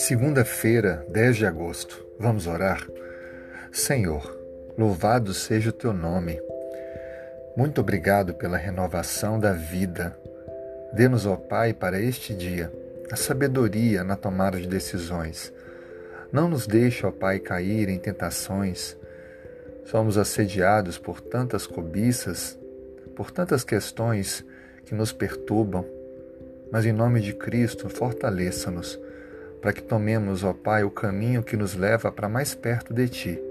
Segunda-feira, 10 de agosto. Vamos orar? Senhor, louvado seja o teu nome. Muito obrigado pela renovação da vida. Dê-nos, ó Pai, para este dia a sabedoria na tomada de decisões. Não nos deixe, ó Pai, cair em tentações. Somos assediados por tantas cobiças, por tantas questões que nos perturbam. Mas em nome de Cristo, fortaleça-nos para que tomemos, ó Pai, o caminho que nos leva para mais perto de Ti,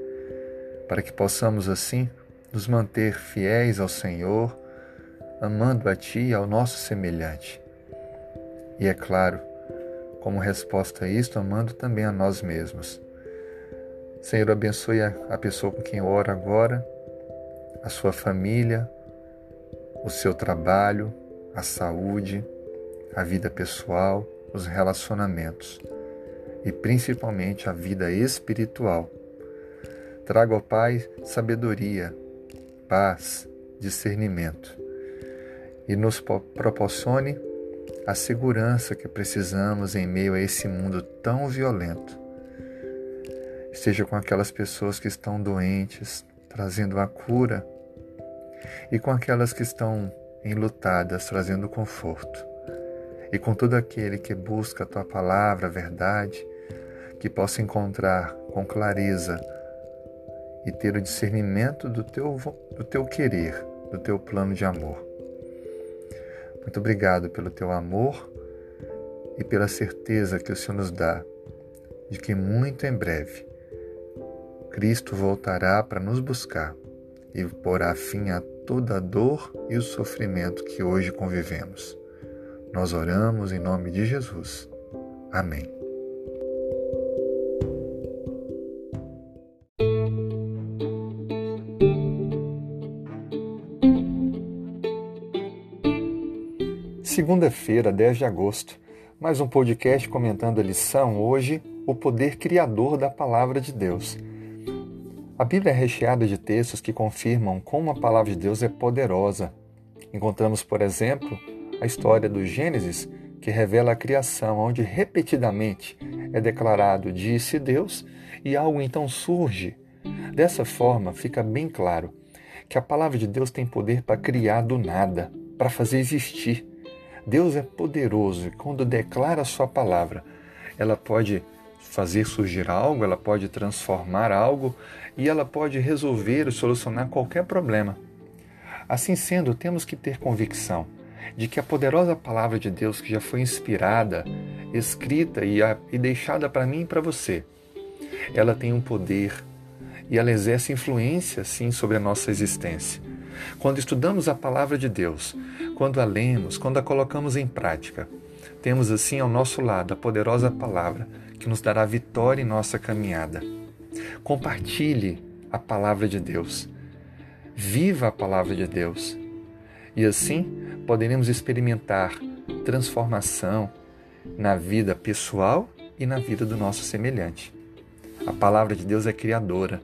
para que possamos assim nos manter fiéis ao Senhor, amando a Ti e ao nosso semelhante. E é claro, como resposta a isto, amando também a nós mesmos. Senhor, abençoe a pessoa com quem eu oro agora, a sua família, o seu trabalho, a saúde, a vida pessoal, os relacionamentos e principalmente a vida espiritual. Traga ao Pai sabedoria, paz, discernimento e nos proporcione a segurança que precisamos em meio a esse mundo tão violento. Esteja com aquelas pessoas que estão doentes, trazendo a cura, e com aquelas que estão enlutadas, trazendo conforto e com todo aquele que busca a tua palavra, a verdade, que possa encontrar com clareza e ter o discernimento do teu, do teu querer, do teu plano de amor. Muito obrigado pelo teu amor e pela certeza que o Senhor nos dá de que muito em breve Cristo voltará para nos buscar e porá fim a toda a dor e o sofrimento que hoje convivemos. Nós oramos em nome de Jesus. Amém. Segunda-feira, 10 de agosto. Mais um podcast comentando a lição hoje, o poder criador da palavra de Deus. A Bíblia é recheada de textos que confirmam como a palavra de Deus é poderosa. Encontramos, por exemplo, a história do Gênesis, que revela a criação, onde repetidamente é declarado disse Deus e algo então surge. Dessa forma, fica bem claro que a palavra de Deus tem poder para criar do nada, para fazer existir. Deus é poderoso e quando declara a sua palavra, ela pode fazer surgir algo, ela pode transformar algo e ela pode resolver ou solucionar qualquer problema. Assim sendo, temos que ter convicção de que a poderosa palavra de Deus que já foi inspirada, escrita e, a, e deixada para mim e para você, ela tem um poder e ela exerce influência, sim, sobre a nossa existência. Quando estudamos a palavra de Deus, quando a lemos, quando a colocamos em prática, temos assim ao nosso lado a poderosa palavra que nos dará vitória em nossa caminhada. Compartilhe a palavra de Deus. Viva a palavra de Deus. E assim poderemos experimentar transformação na vida pessoal e na vida do nosso semelhante. A palavra de Deus é criadora,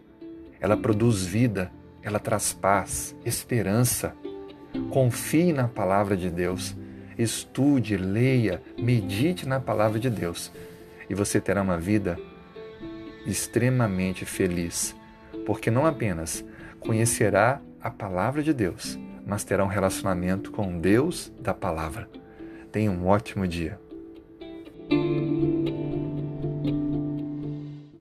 ela produz vida, ela traz paz, esperança. Confie na palavra de Deus, estude, leia, medite na palavra de Deus e você terá uma vida extremamente feliz, porque não apenas conhecerá a palavra de Deus, mas terá um relacionamento com Deus da palavra. Tenha um ótimo dia.